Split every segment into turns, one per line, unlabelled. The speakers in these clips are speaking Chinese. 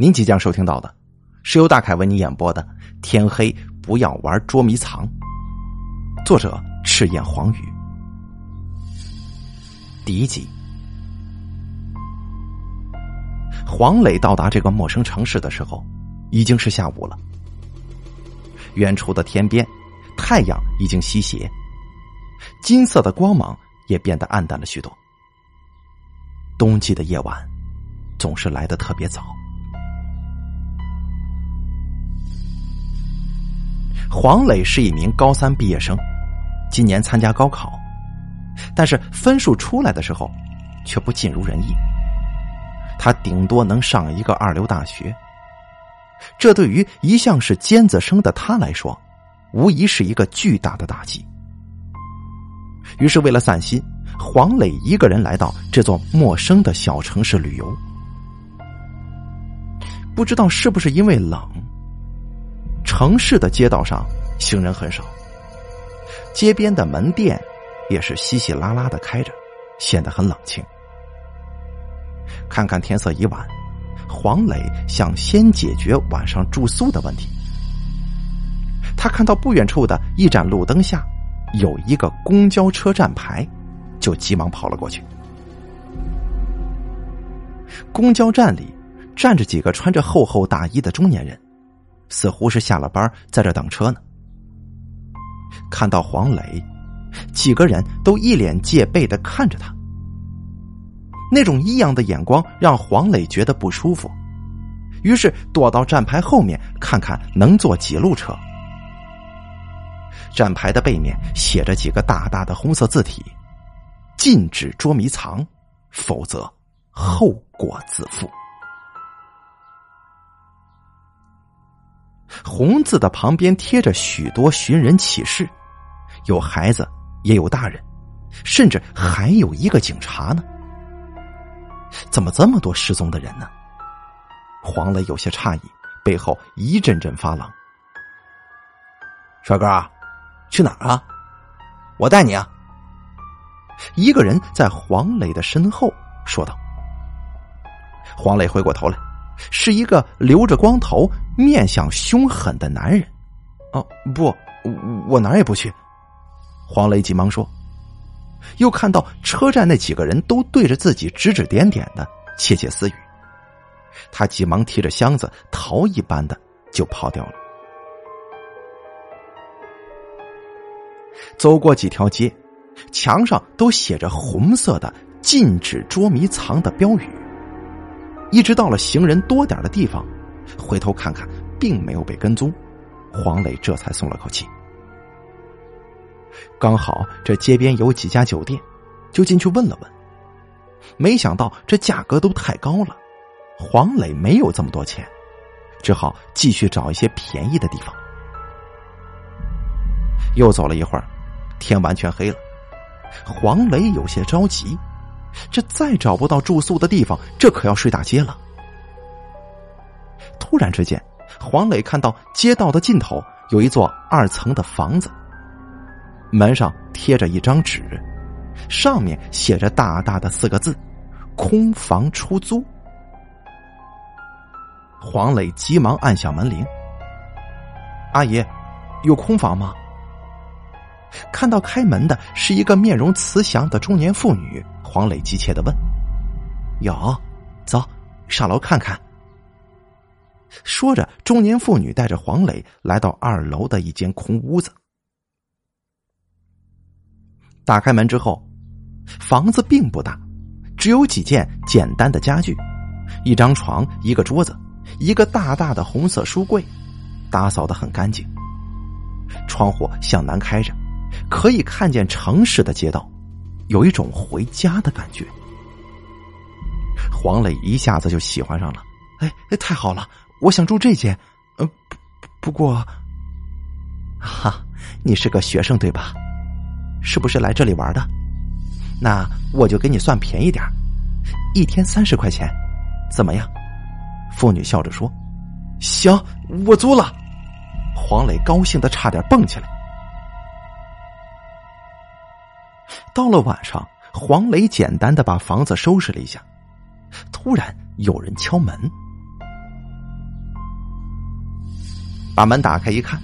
您即将收听到的，是由大凯为您演播的《天黑不要玩捉迷藏》，作者赤焰黄羽，第一集。黄磊到达这个陌生城市的时候，已经是下午了。远处的天边，太阳已经西斜，金色的光芒也变得暗淡了许多。冬季的夜晚，总是来的特别早。黄磊是一名高三毕业生，今年参加高考，但是分数出来的时候，却不尽如人意。他顶多能上一个二流大学，这对于一向是尖子生的他来说，无疑是一个巨大的打击。于是，为了散心，黄磊一个人来到这座陌生的小城市旅游。不知道是不是因为冷。城市的街道上行人很少，街边的门店也是稀稀拉拉的开着，显得很冷清。看看天色已晚，黄磊想先解决晚上住宿的问题。他看到不远处的一盏路灯下有一个公交车站牌，就急忙跑了过去。公交站里站着几个穿着厚厚大衣的中年人。似乎是下了班，在这等车呢。看到黄磊，几个人都一脸戒备的看着他。那种异样的眼光让黄磊觉得不舒服，于是躲到站牌后面，看看能坐几路车。站牌的背面写着几个大大的红色字体：“禁止捉迷藏，否则后果自负。”红字的旁边贴着许多寻人启事，有孩子，也有大人，甚至还有一个警察呢。怎么这么多失踪的人呢？黄磊有些诧异，背后一阵阵发冷。帅哥，去哪儿啊？我带你啊。一个人在黄磊的身后说道。黄磊回过头来。是一个留着光头、面相凶狠的男人。哦，不，我哪也不去。黄磊急忙说，又看到车站那几个人都对着自己指指点点的窃窃私语，他急忙提着箱子逃一般的就跑掉了。走过几条街，墙上都写着红色的“禁止捉迷藏”的标语。一直到了行人多点的地方，回头看看，并没有被跟踪，黄磊这才松了口气。刚好这街边有几家酒店，就进去问了问。没想到这价格都太高了，黄磊没有这么多钱，只好继续找一些便宜的地方。又走了一会儿，天完全黑了，黄磊有些着急。这再找不到住宿的地方，这可要睡大街了。突然之间，黄磊看到街道的尽头有一座二层的房子，门上贴着一张纸，上面写着大大的四个字：“空房出租。”黄磊急忙按响门铃：“阿姨，有空房吗？”看到开门的是一个面容慈祥的中年妇女。黄磊急切的问：“有，走上楼看看。”说着，中年妇女带着黄磊来到二楼的一间空屋子。打开门之后，房子并不大，只有几件简单的家具，一张床，一个桌子，一个大大的红色书柜，打扫的很干净。窗户向南开着，可以看见城市的街道。有一种回家的感觉，黄磊一下子就喜欢上了。哎，太好了！我想住这间。呃，不不过，哈，你是个学生对吧？是不是来这里玩的？那我就给你算便宜点一天三十块钱，怎么样？妇女笑着说：“行，我租了。”黄磊高兴的差点蹦起来。到了晚上，黄磊简单的把房子收拾了一下，突然有人敲门。把门打开一看，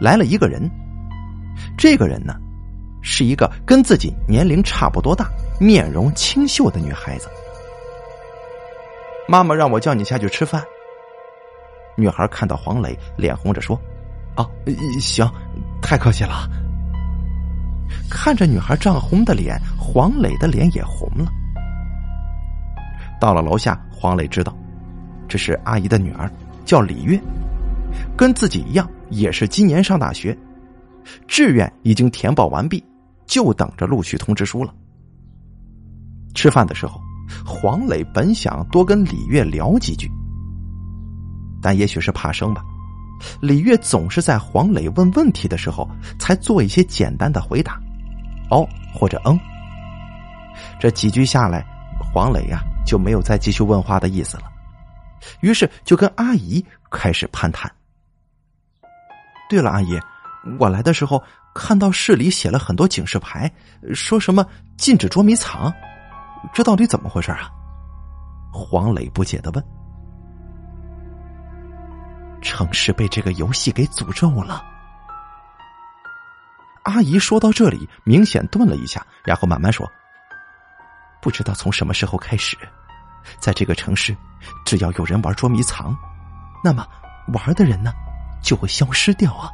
来了一个人。这个人呢，是一个跟自己年龄差不多大、面容清秀的女孩子。妈妈让我叫你下去吃饭。女孩看到黄磊，脸红着说：“啊，行，太客气了。”看着女孩涨红的脸，黄磊的脸也红了。到了楼下，黄磊知道这是阿姨的女儿，叫李月，跟自己一样，也是今年上大学，志愿已经填报完毕，就等着录取通知书了。吃饭的时候，黄磊本想多跟李月聊几句，但也许是怕生吧，李月总是在黄磊问问题的时候才做一些简单的回答，哦或者嗯。这几句下来，黄磊呀。就没有再继续问话的意思了，于是就跟阿姨开始攀谈。对了，阿姨，我来的时候看到市里写了很多警示牌，说什么禁止捉迷藏，这到底怎么回事啊？黄磊不解的问。城市被这个游戏给诅咒了。阿姨说到这里，明显顿了一下，然后慢慢说。不知道从什么时候开始，在这个城市，只要有人玩捉迷藏，那么玩的人呢就会消失掉啊。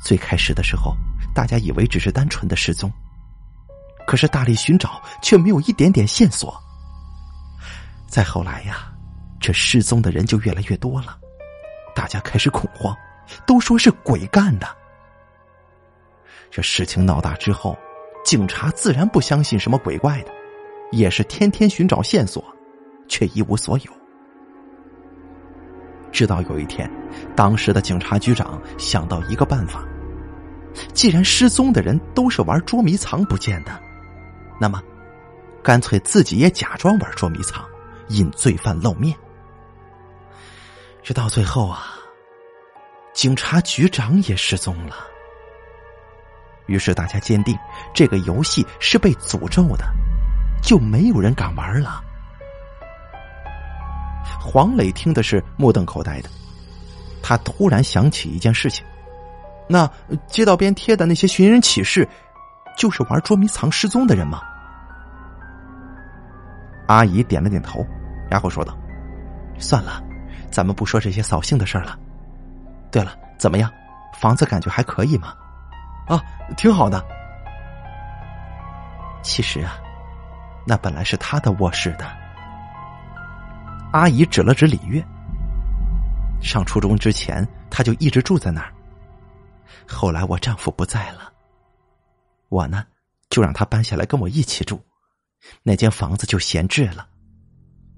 最开始的时候，大家以为只是单纯的失踪，可是大力寻找却没有一点点线索。再后来呀，这失踪的人就越来越多了，大家开始恐慌，都说是鬼干的。这事情闹大之后。警察自然不相信什么鬼怪的，也是天天寻找线索，却一无所有。直到有一天，当时的警察局长想到一个办法：既然失踪的人都是玩捉迷藏不见的，那么干脆自己也假装玩捉迷藏，引罪犯露面。直到最后啊，警察局长也失踪了。于是大家坚定，这个游戏是被诅咒的，就没有人敢玩了。黄磊听的是目瞪口呆的，他突然想起一件事情：那街道边贴的那些寻人启事，就是玩捉迷藏失踪的人吗？阿姨点了点头，然后说道：“算了，咱们不说这些扫兴的事了。对了，怎么样，房子感觉还可以吗？”啊，挺好的。其实啊，那本来是他的卧室的。阿姨指了指李月。上初中之前，他就一直住在那儿。后来我丈夫不在了，我呢就让他搬下来跟我一起住，那间房子就闲置了。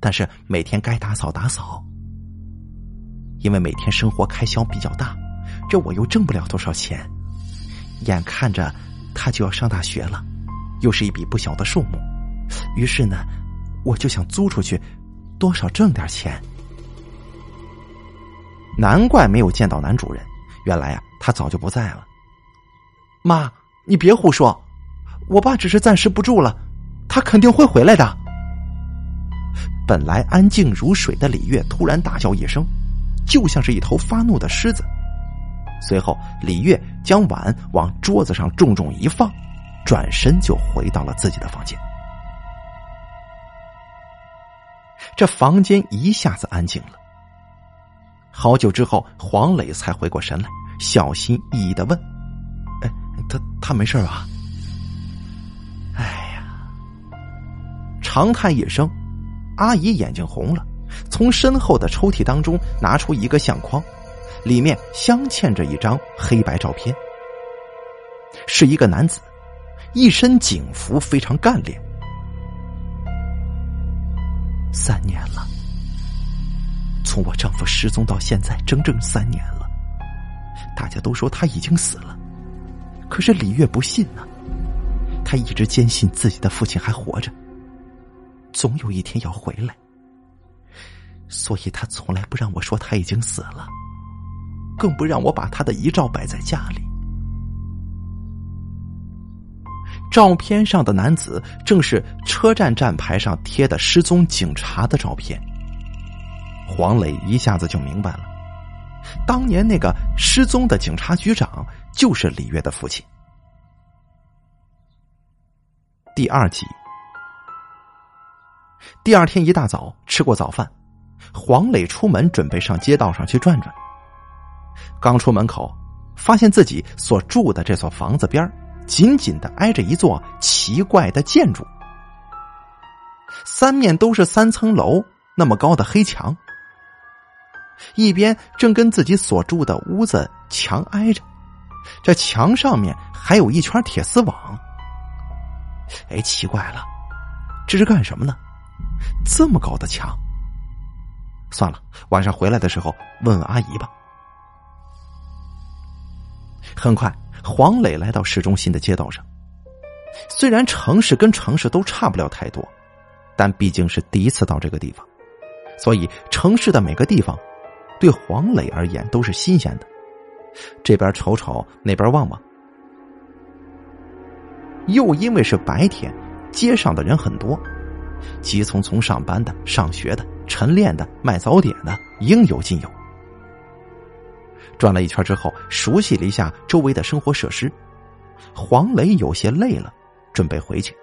但是每天该打扫打扫，因为每天生活开销比较大，这我又挣不了多少钱。眼看着他就要上大学了，又是一笔不小的数目，于是呢，我就想租出去，多少挣点钱。难怪没有见到男主人，原来啊，他早就不在了。妈，你别胡说，我爸只是暂时不住了，他肯定会回来的。本来安静如水的李月突然大叫一声，就像是一头发怒的狮子。随后，李月将碗往桌子上重重一放，转身就回到了自己的房间。这房间一下子安静了。好久之后，黄磊才回过神来，小心翼翼的问：“哎，他他没事吧？”哎呀，长叹一声，阿姨眼睛红了，从身后的抽屉当中拿出一个相框。里面镶嵌着一张黑白照片，是一个男子，一身警服，非常干练。三年了，从我丈夫失踪到现在，整整三年了。大家都说他已经死了，可是李月不信呢。他一直坚信自己的父亲还活着，总有一天要回来，所以他从来不让我说他已经死了。更不让我把他的遗照摆在家里。照片上的男子正是车站站牌上贴的失踪警察的照片。黄磊一下子就明白了，当年那个失踪的警察局长就是李月的父亲。第二集，第二天一大早吃过早饭，黄磊出门准备上街道上去转转。刚出门口，发现自己所住的这所房子边紧紧的挨着一座奇怪的建筑，三面都是三层楼那么高的黑墙。一边正跟自己所住的屋子墙挨着，这墙上面还有一圈铁丝网。哎，奇怪了，这是干什么呢？这么高的墙，算了，晚上回来的时候问问阿姨吧。很快，黄磊来到市中心的街道上。虽然城市跟城市都差不了太多，但毕竟是第一次到这个地方，所以城市的每个地方。对黄磊而言都是新鲜的，这边瞅瞅，那边望望。又因为是白天，街上的人很多，急匆匆上班的、上学的、晨练的、卖早点的，应有尽有。转了一圈之后，熟悉了一下周围的生活设施，黄磊有些累了，准备回去。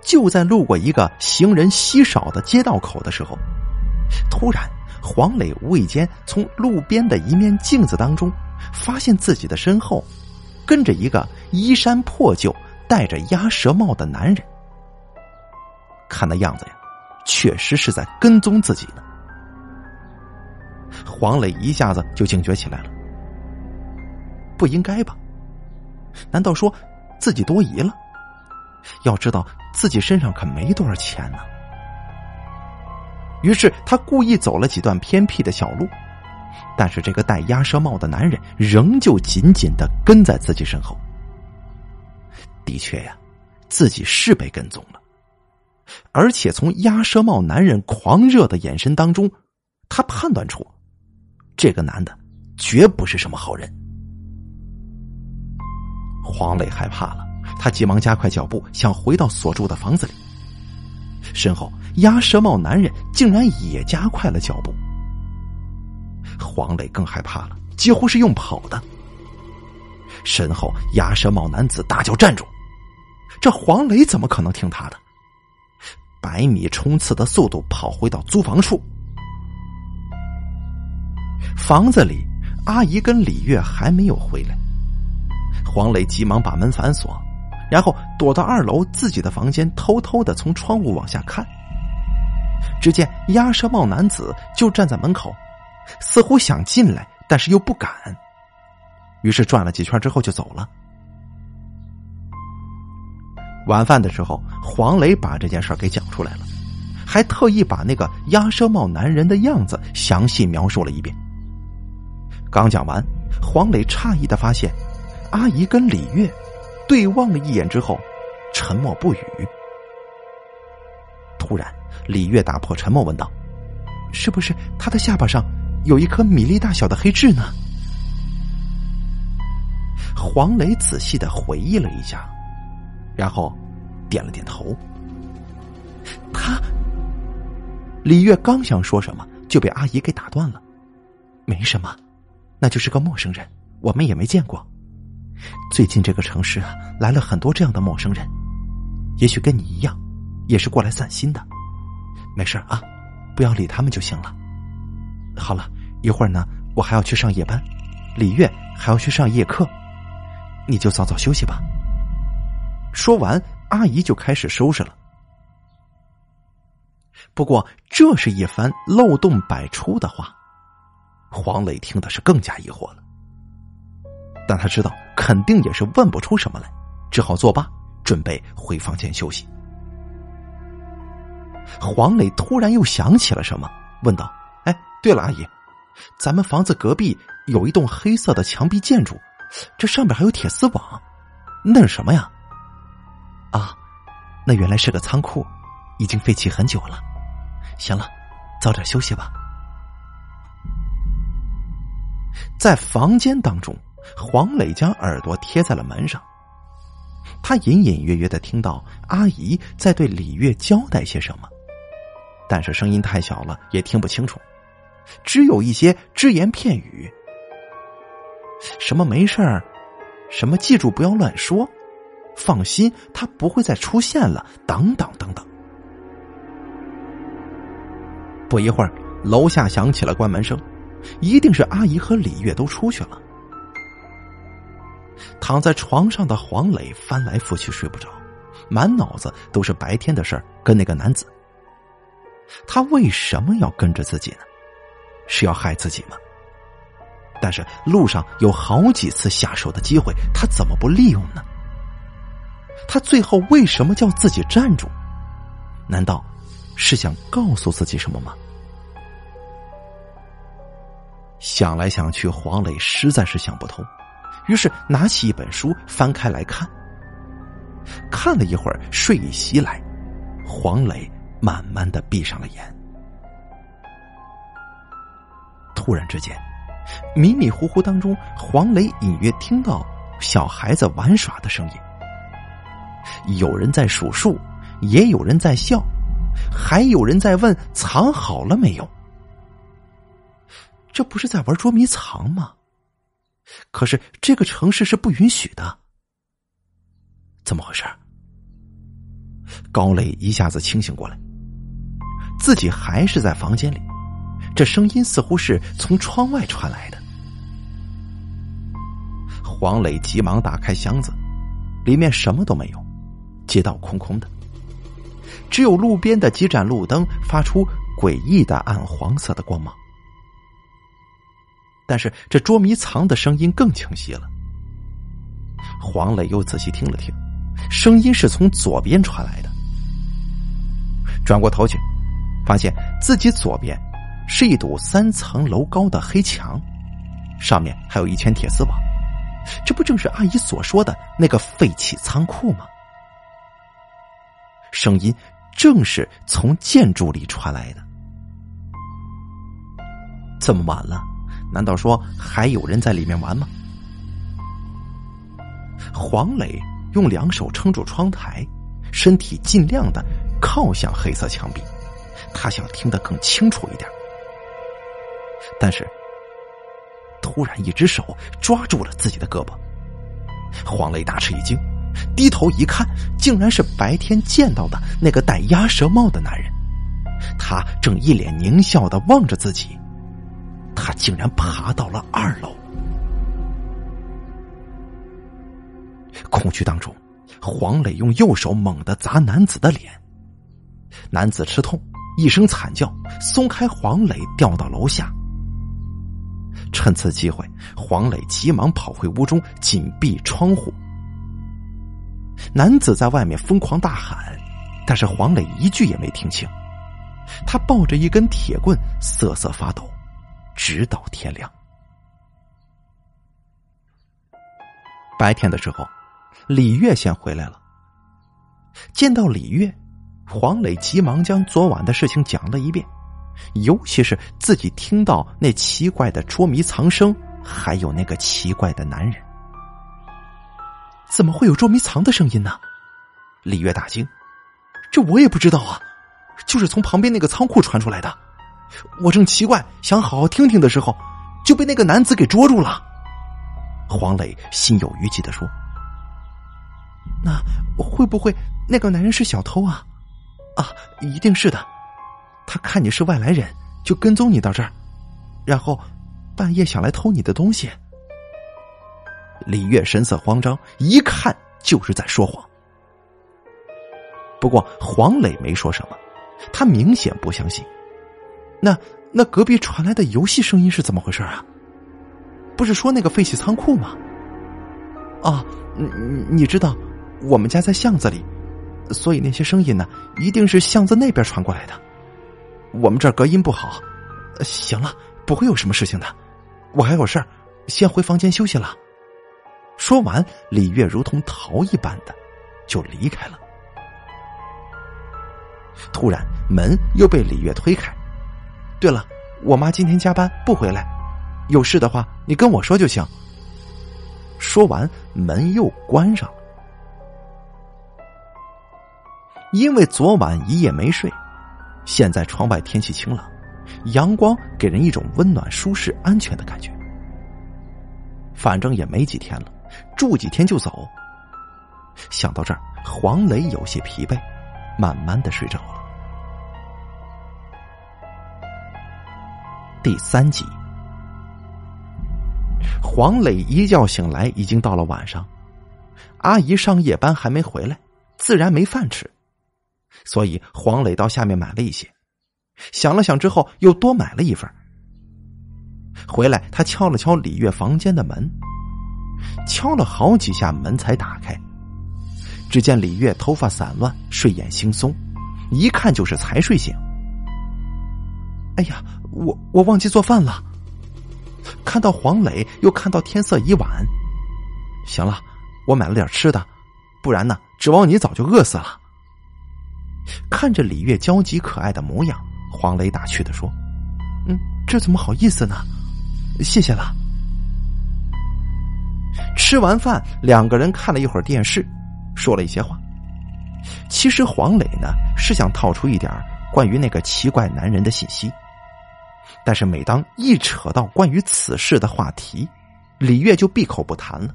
就在路过一个行人稀少的街道口的时候，突然，黄磊无意间从路边的一面镜子当中，发现自己的身后跟着一个衣衫破旧、戴着鸭舌帽的男人。看那样子呀，确实是在跟踪自己呢。黄磊一下子就警觉起来了，不应该吧？难道说自己多疑了？要知道。自己身上可没多少钱呢，于是他故意走了几段偏僻的小路，但是这个戴鸭舌帽的男人仍旧紧紧的跟在自己身后。的确呀，自己是被跟踪了，而且从鸭舌帽男人狂热的眼神当中，他判断出这个男的绝不是什么好人。黄磊害怕了。他急忙加快脚步，想回到所住的房子里。身后，鸭舌帽男人竟然也加快了脚步。黄磊更害怕了，几乎是用跑的。身后，鸭舌帽男子大叫：“站住！”这黄磊怎么可能听他的？百米冲刺的速度跑回到租房处。房子里，阿姨跟李月还没有回来。黄磊急忙把门反锁。然后躲到二楼自己的房间，偷偷的从窗户往下看。只见鸭舌帽男子就站在门口，似乎想进来，但是又不敢。于是转了几圈之后就走了。晚饭的时候，黄磊把这件事给讲出来了，还特意把那个鸭舌帽男人的样子详细描述了一遍。刚讲完，黄磊诧异的发现，阿姨跟李月。对望了一眼之后，沉默不语。突然，李月打破沉默，问道：“是不是他的下巴上有一颗米粒大小的黑痣呢？”黄磊仔细的回忆了一下，然后点了点头。他，李月刚想说什么，就被阿姨给打断了。没什么，那就是个陌生人，我们也没见过。最近这个城市啊，来了很多这样的陌生人，也许跟你一样，也是过来散心的。没事啊，不要理他们就行了。好了一会儿呢，我还要去上夜班，李月还要去上夜课，你就早早休息吧。说完，阿姨就开始收拾了。不过，这是一番漏洞百出的话，黄磊听的是更加疑惑了。但他知道肯定也是问不出什么来，只好作罢，准备回房间休息。黄磊突然又想起了什么，问道：“哎，对了，阿姨，咱们房子隔壁有一栋黑色的墙壁建筑，这上面还有铁丝网，那是什么呀？”啊，那原来是个仓库，已经废弃很久了。行了，早点休息吧。在房间当中。黄磊将耳朵贴在了门上，他隐隐约约的听到阿姨在对李月交代些什么，但是声音太小了，也听不清楚，只有一些只言片语，什么没事儿，什么记住不要乱说，放心，他不会再出现了，等等等等。不一会儿，楼下响起了关门声，一定是阿姨和李月都出去了。躺在床上的黄磊翻来覆去睡不着，满脑子都是白天的事儿跟那个男子。他为什么要跟着自己呢？是要害自己吗？但是路上有好几次下手的机会，他怎么不利用呢？他最后为什么叫自己站住？难道是想告诉自己什么吗？想来想去，黄磊实在是想不通，于是拿起一本书翻开来看。看了一会儿，睡意袭来，黄磊慢慢的闭上了眼。突然之间，迷迷糊糊当中，黄磊隐约听到小孩子玩耍的声音，有人在数数，也有人在笑，还有人在问藏好了没有。这不是在玩捉迷藏吗？可是这个城市是不允许的。怎么回事？高磊一下子清醒过来，自己还是在房间里，这声音似乎是从窗外传来的。黄磊急忙打开箱子，里面什么都没有，街道空空的，只有路边的几盏路灯发出诡异的暗黄色的光芒。但是这捉迷藏的声音更清晰了。黄磊又仔细听了听，声音是从左边传来的。转过头去，发现自己左边是一堵三层楼高的黑墙，上面还有一圈铁丝网。这不正是阿姨所说的那个废弃仓库吗？声音正是从建筑里传来的。这么晚了。难道说还有人在里面玩吗？黄磊用两手撑住窗台，身体尽量的靠向黑色墙壁，他想听得更清楚一点。但是，突然一只手抓住了自己的胳膊，黄磊大吃一惊，低头一看，竟然是白天见到的那个戴鸭舌帽的男人，他正一脸狞笑的望着自己。他竟然爬到了二楼，恐惧当中，黄磊用右手猛地砸男子的脸，男子吃痛，一声惨叫，松开黄磊，掉到楼下。趁此机会，黄磊急忙跑回屋中，紧闭窗户。男子在外面疯狂大喊，但是黄磊一句也没听清，他抱着一根铁棍，瑟瑟发抖。直到天亮。白天的时候，李月先回来了。见到李月，黄磊急忙将昨晚的事情讲了一遍，尤其是自己听到那奇怪的捉迷藏声，还有那个奇怪的男人。怎么会有捉迷藏的声音呢？李月大惊：“这我也不知道啊，就是从旁边那个仓库传出来的。”我正奇怪，想好好听听的时候，就被那个男子给捉住了。黄磊心有余悸的说：“那会不会那个男人是小偷啊？啊，一定是的。他看你是外来人，就跟踪你到这儿，然后半夜想来偷你的东西。”李月神色慌张，一看就是在说谎。不过黄磊没说什么，他明显不相信。那那隔壁传来的游戏声音是怎么回事啊？不是说那个废弃仓库吗？啊，你你知道，我们家在巷子里，所以那些声音呢，一定是巷子那边传过来的。我们这儿隔音不好。行了，不会有什么事情的。我还有事儿，先回房间休息了。说完，李月如同逃一般的就离开了。突然，门又被李月推开。对了，我妈今天加班不回来，有事的话你跟我说就行。说完，门又关上了。因为昨晚一夜没睡，现在窗外天气晴朗，阳光给人一种温暖、舒适、安全的感觉。反正也没几天了，住几天就走。想到这儿，黄磊有些疲惫，慢慢的睡着了。第三集，黄磊一觉醒来，已经到了晚上。阿姨上夜班还没回来，自然没饭吃，所以黄磊到下面买了一些。想了想之后，又多买了一份。回来，他敲了敲李月房间的门，敲了好几下门才打开。只见李月头发散乱，睡眼惺忪，一看就是才睡醒。哎呀，我我忘记做饭了。看到黄磊，又看到天色已晚，行了，我买了点吃的，不然呢，指望你早就饿死了。看着李月焦急可爱的模样，黄磊打趣的说：“嗯，这怎么好意思呢？谢谢了。”吃完饭，两个人看了一会儿电视。说了一些话。其实黄磊呢是想套出一点关于那个奇怪男人的信息，但是每当一扯到关于此事的话题，李月就闭口不谈了。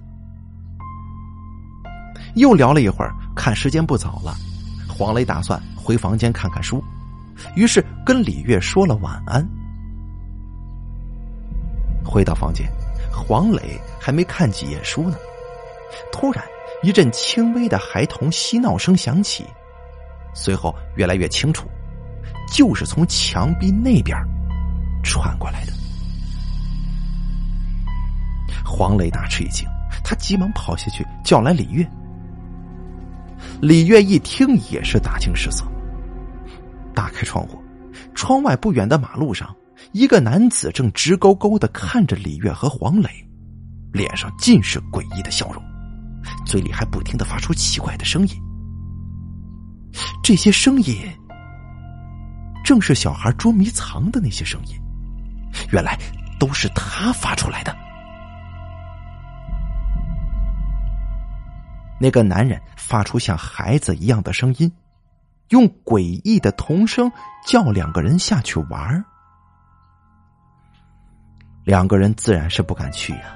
又聊了一会儿，看时间不早了，黄磊打算回房间看看书，于是跟李月说了晚安。回到房间，黄磊还没看几页书呢，突然。一阵轻微的孩童嬉闹声响起，随后越来越清楚，就是从墙壁那边传过来的。黄磊大吃一惊，他急忙跑下去叫来李月。李月一听也是大惊失色，打开窗户，窗外不远的马路上，一个男子正直勾勾的看着李月和黄磊，脸上尽是诡异的笑容。嘴里还不停的发出奇怪的声音，这些声音正是小孩捉迷藏的那些声音，原来都是他发出来的。那个男人发出像孩子一样的声音，用诡异的童声叫两个人下去玩两个人自然是不敢去呀。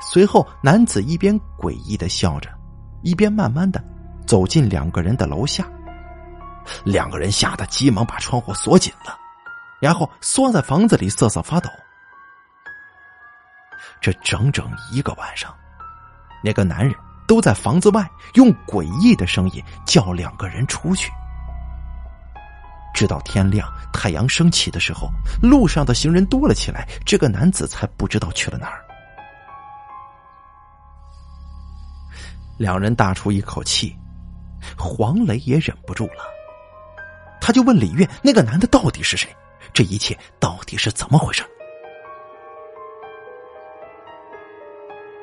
随后，男子一边诡异的笑着，一边慢慢的走进两个人的楼下。两个人吓得急忙把窗户锁紧了，然后缩在房子里瑟瑟发抖。这整整一个晚上，那个男人都在房子外用诡异的声音叫两个人出去。直到天亮，太阳升起的时候，路上的行人多了起来，这个男子才不知道去了哪儿。两人大出一口气，黄磊也忍不住了，他就问李月：“那个男的到底是谁？这一切到底是怎么回事？”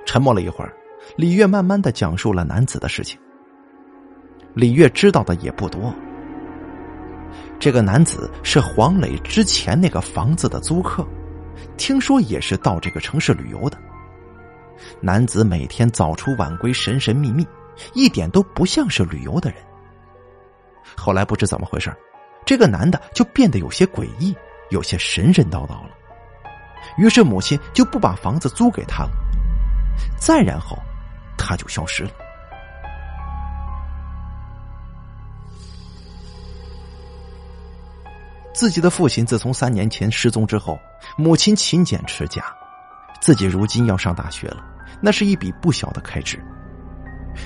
沉默了一会儿，李月慢慢的讲述了男子的事情。李月知道的也不多，这个男子是黄磊之前那个房子的租客，听说也是到这个城市旅游的。男子每天早出晚归，神神秘秘，一点都不像是旅游的人。后来不知怎么回事，这个男的就变得有些诡异，有些神神叨叨了。于是母亲就不把房子租给他了。再然后，他就消失了。自己的父亲自从三年前失踪之后，母亲勤俭持家。自己如今要上大学了，那是一笔不小的开支。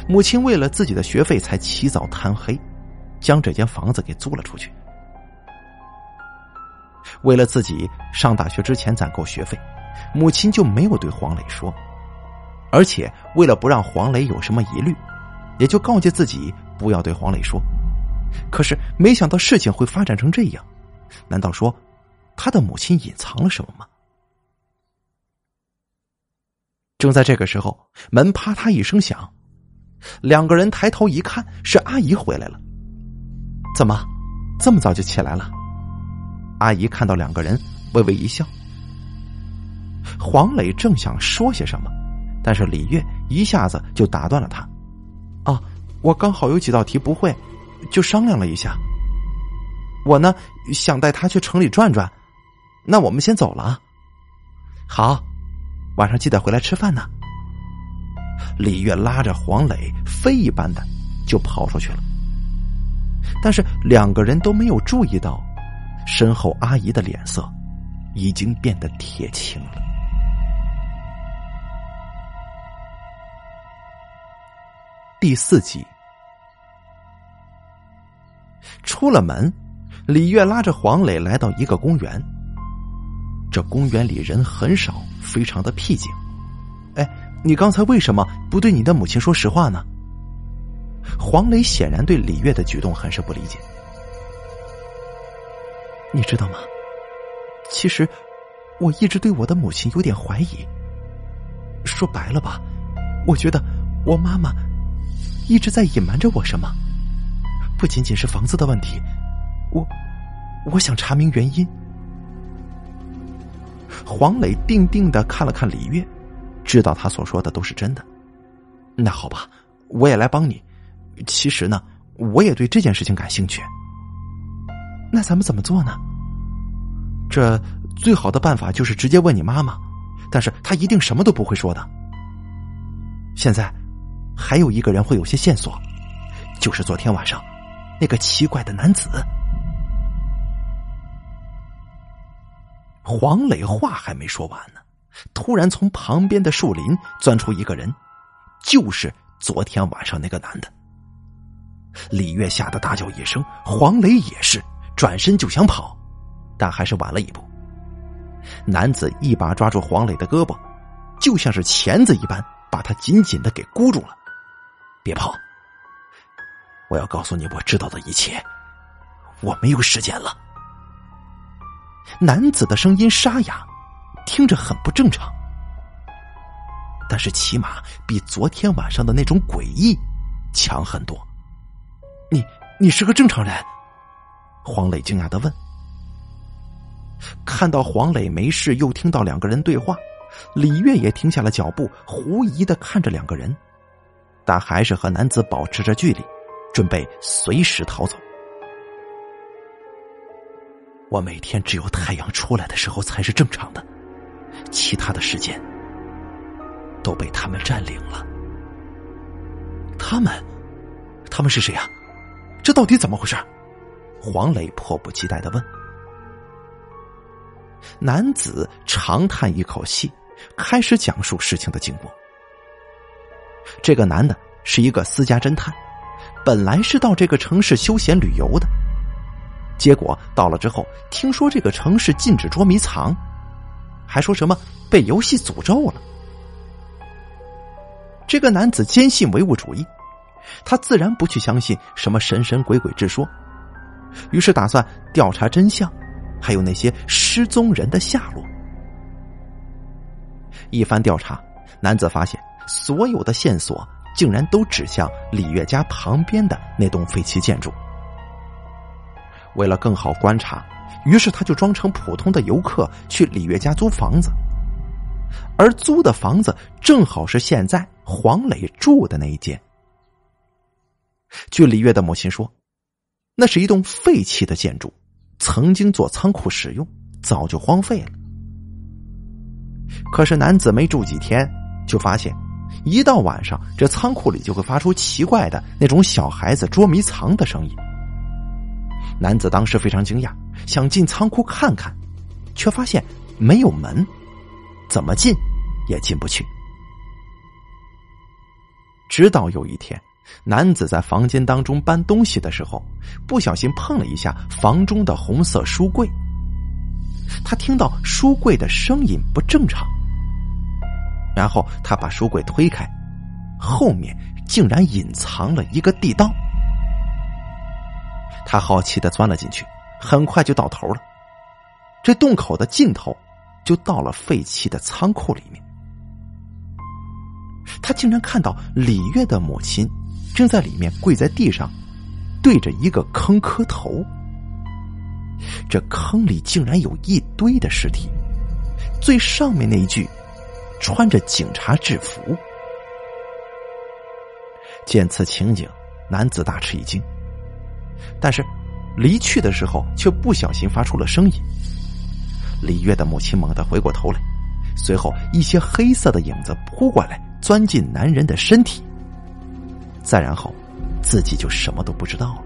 母亲为了自己的学费，才起早贪黑，将这间房子给租了出去。为了自己上大学之前攒够学费，母亲就没有对黄磊说，而且为了不让黄磊有什么疑虑，也就告诫自己不要对黄磊说。可是没想到事情会发展成这样，难道说他的母亲隐藏了什么吗？正在这个时候，门啪嗒一声响，两个人抬头一看，是阿姨回来了。怎么这么早就起来了？阿姨看到两个人，微微一笑。黄磊正想说些什么，但是李月一下子就打断了他：“啊，我刚好有几道题不会，就商量了一下。”我呢想带他去城里转转，那我们先走了。好，晚上记得回来吃饭呢。李月拉着黄磊飞一般的就跑出去了，但是两个人都没有注意到，身后阿姨的脸色已经变得铁青了。第四集，出了门，李月拉着黄磊来到一个公园。这公园里人很少，非常的僻静。哎，你刚才为什么不对你的母亲说实话呢？黄磊显然对李月的举动很是不理解。你知道吗？其实，我一直对我的母亲有点怀疑。说白了吧，我觉得我妈妈。一直在隐瞒着我什么？不仅仅是房子的问题，我我想查明原因。黄磊定定的看了看李月，知道他所说的都是真的。那好吧，我也来帮你。其实呢，我也对这件事情感兴趣。那咱们怎么做呢？这最好的办法就是直接问你妈妈，但是她一定什么都不会说的。现在。还有一个人会有些线索，就是昨天晚上那个奇怪的男子。黄磊话还没说完呢，突然从旁边的树林钻出一个人，就是昨天晚上那个男的。李月吓得大叫一声，黄磊也是转身就想跑，但还是晚了一步。男子一把抓住黄磊的胳膊，就像是钳子一般，把他紧紧的给箍住了。别跑！我要告诉你我知道的一切。我没有时间了。男子的声音沙哑，听着很不正常，但是起码比昨天晚上的那种诡异强很多。你你是个正常人？黄磊惊讶的问。看到黄磊没事，又听到两个人对话，李月也停下了脚步，狐疑的看着两个人。但还是和男子保持着距离，准备随时逃走。我每天只有太阳出来的时候才是正常的，其他的时间都被他们占领了。他们，他们是谁啊？这到底怎么回事？黄磊迫不及待的问。男子长叹一口气，开始讲述事情的经过。这个男的是一个私家侦探，本来是到这个城市休闲旅游的，结果到了之后，听说这个城市禁止捉迷藏，还说什么被游戏诅咒了。这个男子坚信唯物主义，他自然不去相信什么神神鬼鬼之说，于是打算调查真相，还有那些失踪人的下落。一番调查，男子发现。所有的线索竟然都指向李月家旁边的那栋废弃建筑。为了更好观察，于是他就装成普通的游客去李月家租房子，而租的房子正好是现在黄磊住的那一间。据李月的母亲说，那是一栋废弃的建筑，曾经做仓库使用，早就荒废了。可是男子没住几天，就发现。一到晚上，这仓库里就会发出奇怪的那种小孩子捉迷藏的声音。男子当时非常惊讶，想进仓库看看，却发现没有门，怎么进也进不去。直到有一天，男子在房间当中搬东西的时候，不小心碰了一下房中的红色书柜，他听到书柜的声音不正常。然后他把书柜推开，后面竟然隐藏了一个地道。他好奇的钻了进去，很快就到头了。这洞口的尽头，就到了废弃的仓库里面。他竟然看到李月的母亲正在里面跪在地上，对着一个坑磕头。这坑里竟然有一堆的尸体，最上面那一具。穿着警察制服，见此情景，男子大吃一惊。但是，离去的时候却不小心发出了声音。李月的母亲猛地回过头来，随后一些黑色的影子扑过来，钻进男人的身体。再然后，自己就什么都不知道了。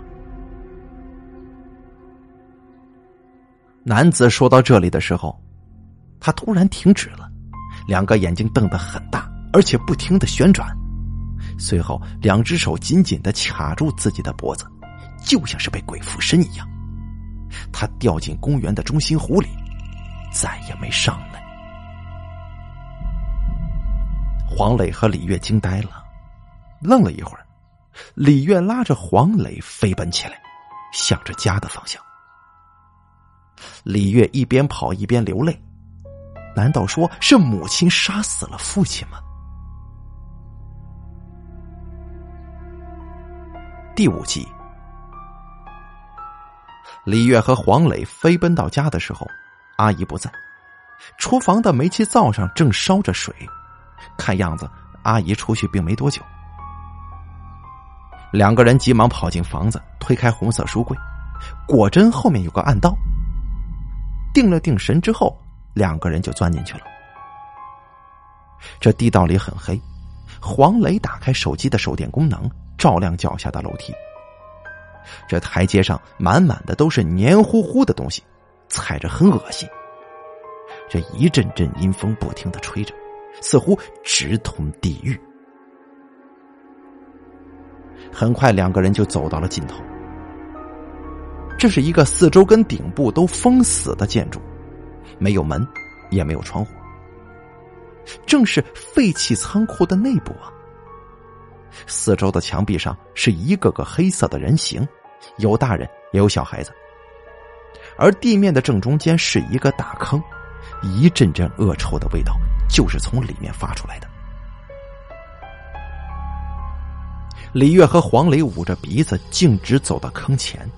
男子说到这里的时候，他突然停止了，两个眼睛瞪得很大，而且不停的旋转。随后，两只手紧紧的卡住自己的脖子，就像是被鬼附身一样。他掉进公园的中心湖里，再也没上来。黄磊和李月惊呆了，愣了一会儿，李月拉着黄磊飞奔起来，向着家的方向。李月一边跑一边流泪，难道说是母亲杀死了父亲吗？第五集，李月和黄磊飞奔到家的时候，阿姨不在，厨房的煤气灶上正烧着水，看样子阿姨出去并没多久。两个人急忙跑进房子，推开红色书柜，果真后面有个暗道。定了定神之后，两个人就钻进去了。这地道里很黑，黄磊打开手机的手电功能。照亮脚下的楼梯，这台阶上满满的都是黏糊糊的东西，踩着很恶心。这一阵阵阴风不停的吹着，似乎直通地狱。很快，两个人就走到了尽头。这是一个四周跟顶部都封死的建筑，没有门，也没有窗户，正是废弃仓库的内部啊。四周的墙壁上是一个个黑色的人形，有大人也有小孩子。而地面的正中间是一个大坑，一阵阵恶臭的味道就是从里面发出来的。李月和黄磊捂着鼻子径直走到坑前，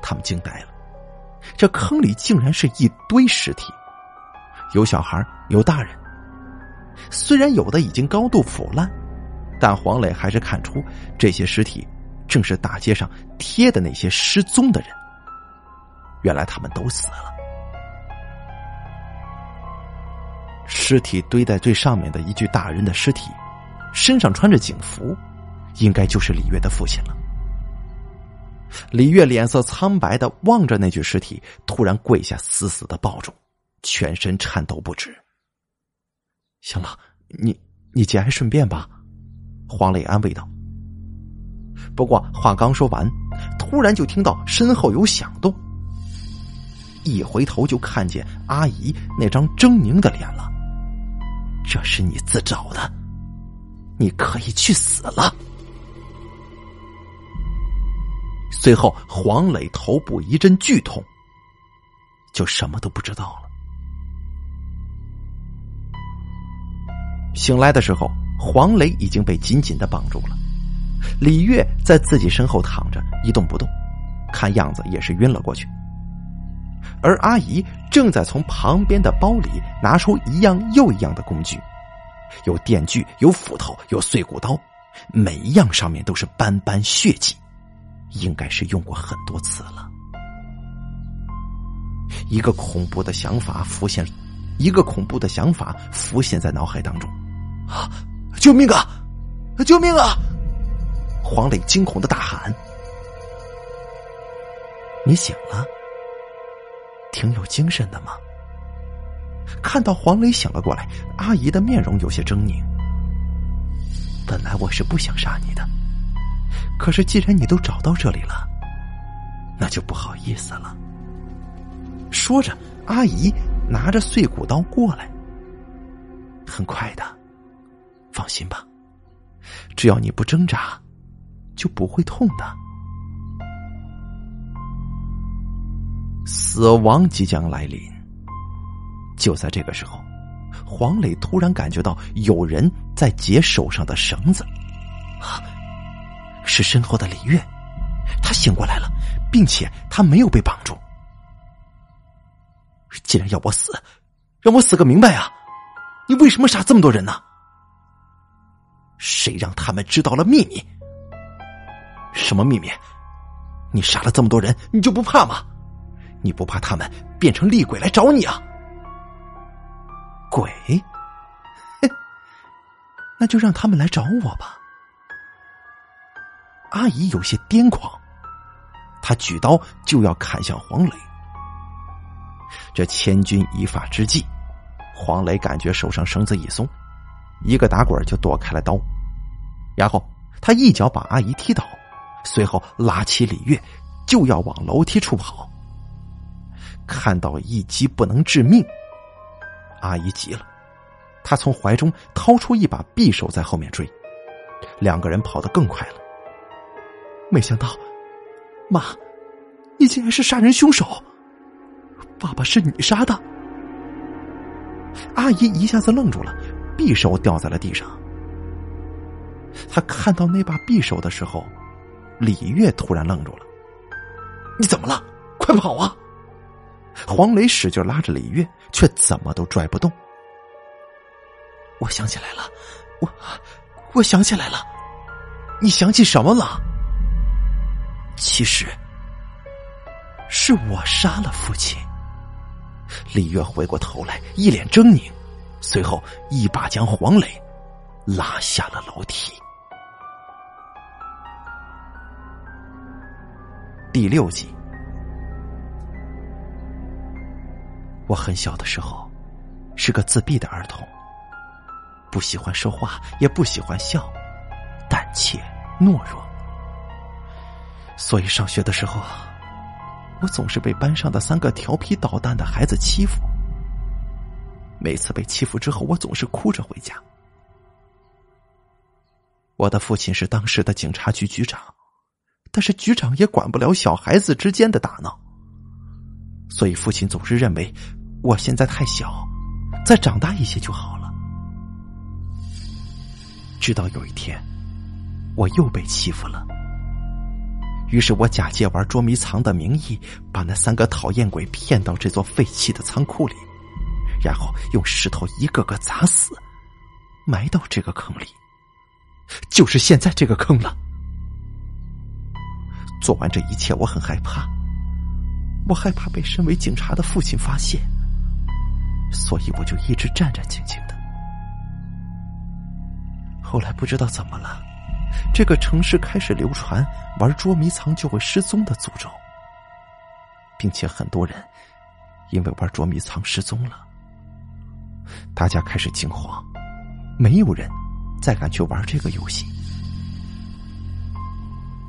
他们惊呆了，这坑里竟然是一堆尸体，有小孩，有大人，虽然有的已经高度腐烂。但黄磊还是看出，这些尸体正是大街上贴的那些失踪的人。原来他们都死了。尸体堆在最上面的一具大人的尸体，身上穿着警服，应该就是李月的父亲了。李月脸色苍白的望着那具尸体，突然跪下，死死的抱住，全身颤抖不止。行了，你你节哀顺变吧。黄磊安慰道：“不过话刚说完，突然就听到身后有响动。一回头就看见阿姨那张狰狞的脸了。这是你自找的，你可以去死了。”随后，黄磊头部一阵剧痛，就什么都不知道了。醒来的时候。黄磊已经被紧紧的绑住了，李月在自己身后躺着一动不动，看样子也是晕了过去。而阿姨正在从旁边的包里拿出一样又一样的工具，有电锯，有斧头，有碎骨刀，每一样上面都是斑斑血迹，应该是用过很多次了。一个恐怖的想法浮现，一个恐怖的想法浮现在脑海当中，啊！救命啊！救命啊！黄磊惊恐的大喊：“你醒了，挺有精神的嘛。”看到黄磊醒了过来，阿姨的面容有些狰狞。本来我是不想杀你的，可是既然你都找到这里了，那就不好意思了。说着，阿姨拿着碎骨刀过来，很快的。放心吧，只要你不挣扎，就不会痛的。死亡即将来临，就在这个时候，黄磊突然感觉到有人在解手上的绳子，啊，是身后的李月，他醒过来了，并且他没有被绑住。既然要我死，让我死个明白啊！你为什么杀这么多人呢？谁让他们知道了秘密？什么秘密？你杀了这么多人，你就不怕吗？你不怕他们变成厉鬼来找你啊？鬼？那就让他们来找我吧。阿姨有些癫狂，她举刀就要砍向黄磊。这千钧一发之际，黄磊感觉手上绳子一松，一个打滚就躲开了刀，然后他一脚把阿姨踢倒，随后拉起李月就要往楼梯处跑。看到一击不能致命，阿姨急了。她从怀中掏出一把匕首，在后面追，两个人跑得更快了。没想到，妈，你竟然是杀人凶手！爸爸是你杀的？阿姨一下子愣住了，匕首掉在了地上。他看到那把匕首的时候，李月突然愣住了：“你怎么了？快跑啊！”黄磊使劲拉着李月，却怎么都拽不动。我想起来了，我我想起来了，你想起什么了？其实是我杀了父亲。李月回过头来，一脸狰狞，随后一把将黄磊拉下了楼梯。第六集，我很小的时候是个自闭的儿童。不喜欢说话，也不喜欢笑，胆怯懦弱，所以上学的时候，我总是被班上的三个调皮捣蛋的孩子欺负。每次被欺负之后，我总是哭着回家。我的父亲是当时的警察局局长，但是局长也管不了小孩子之间的打闹，所以父亲总是认为我现在太小，再长大一些就好了。直到有一天，我又被欺负了。于是我假借玩捉迷藏的名义，把那三个讨厌鬼骗到这座废弃的仓库里，然后用石头一个个砸死，埋到这个坑里，就是现在这个坑了。做完这一切，我很害怕，我害怕被身为警察的父亲发现，所以我就一直战战兢兢的。后来不知道怎么了，这个城市开始流传玩捉迷藏就会失踪的诅咒，并且很多人因为玩捉迷藏失踪了。大家开始惊慌，没有人再敢去玩这个游戏。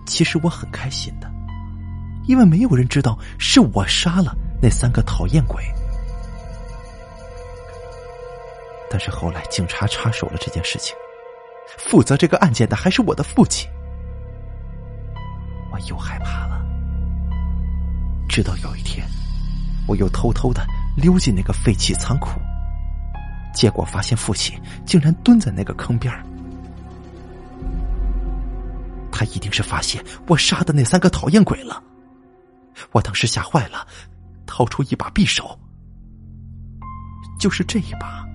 其实我很开心的，因为没有人知道是我杀了那三个讨厌鬼。但是后来警察插手了这件事情。负责这个案件的还是我的父亲，我又害怕了。直到有一天，我又偷偷的溜进那个废弃仓库，结果发现父亲竟然蹲在那个坑边他一定是发现我杀的那三个讨厌鬼了。我当时吓坏了，掏出一把匕首，就是这一把。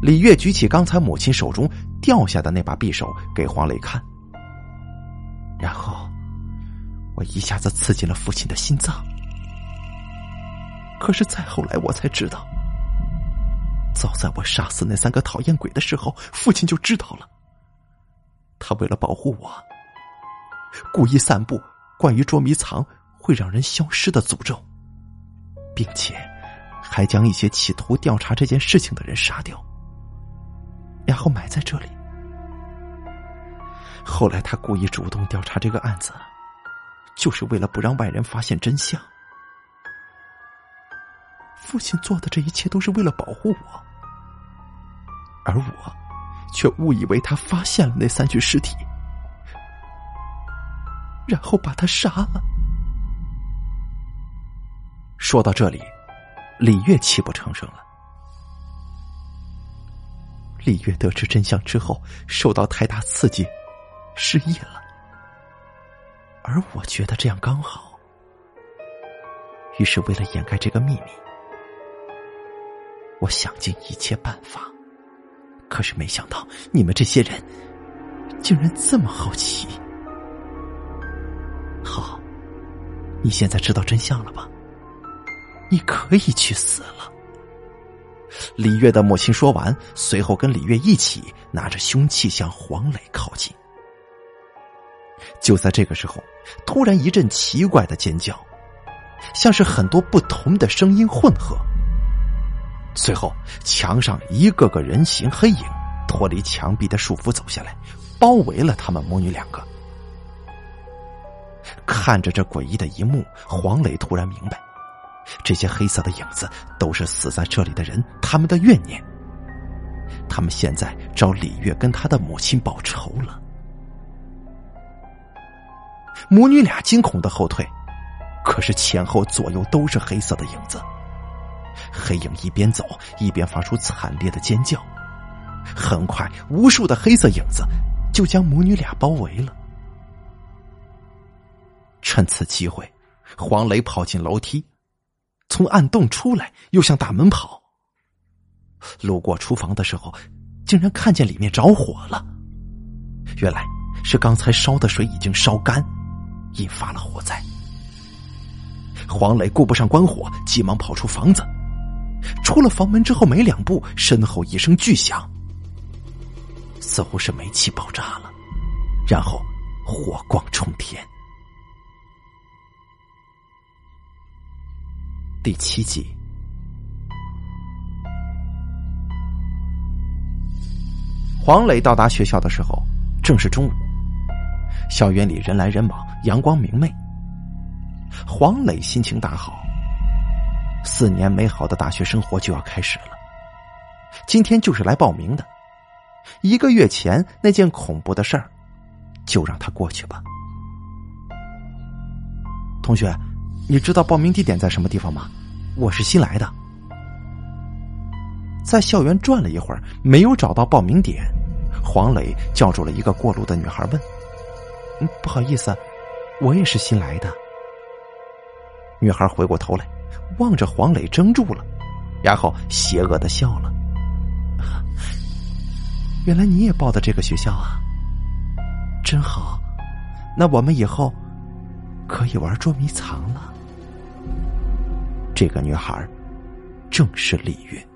李月举起刚才母亲手中掉下的那把匕首给黄磊看，然后我一下子刺进了父亲的心脏。可是再后来我才知道，早在我杀死那三个讨厌鬼的时候，父亲就知道了。他为了保护我，故意散布关于捉迷藏会让人消失的诅咒，并且还将一些企图调查这件事情的人杀掉。然后埋在这里。后来他故意主动调查这个案子，就是为了不让外人发现真相。父亲做的这一切都是为了保护我，而我却误以为他发现了那三具尸体，然后把他杀了。说到这里，李月泣不成声了。李月得知真相之后，受到太大刺激，失忆了。而我觉得这样刚好，于是为了掩盖这个秘密，我想尽一切办法。可是没想到你们这些人竟然这么好奇。好，你现在知道真相了吧？你可以去死了。李月的母亲说完，随后跟李月一起拿着凶器向黄磊靠近。就在这个时候，突然一阵奇怪的尖叫，像是很多不同的声音混合。随后，墙上一个个人形黑影脱离墙壁的束缚走下来，包围了他们母女两个。看着这诡异的一幕，黄磊突然明白，这些黑色的影子都是死在这里的人，他们的怨念。他们现在找李月跟他的母亲报仇了。母女俩惊恐的后退，可是前后左右都是黑色的影子。黑影一边走一边发出惨烈的尖叫，很快，无数的黑色影子就将母女俩包围了。趁此机会，黄磊跑进楼梯，从暗洞出来，又向大门跑。路过厨房的时候，竟然看见里面着火了。原来是刚才烧的水已经烧干，引发了火灾。黄磊顾不上关火，急忙跑出房子。出了房门之后没两步，身后一声巨响，似乎是煤气爆炸了，然后火光冲天。第七集，黄磊到达学校的时候正是中午，校园里人来人往，阳光明媚。黄磊心情大好。四年美好的大学生活就要开始了。今天就是来报名的。一个月前那件恐怖的事儿，就让它过去吧。同学，你知道报名地点在什么地方吗？我是新来的。在校园转了一会儿，没有找到报名点，黄磊叫住了一个过路的女孩问：“不好意思，我也是新来的。”女孩回过头来。望着黄磊怔住了，然后邪恶的笑了。原来你也报的这个学校啊，真好。那我们以后可以玩捉迷藏了。这个女孩正是李月。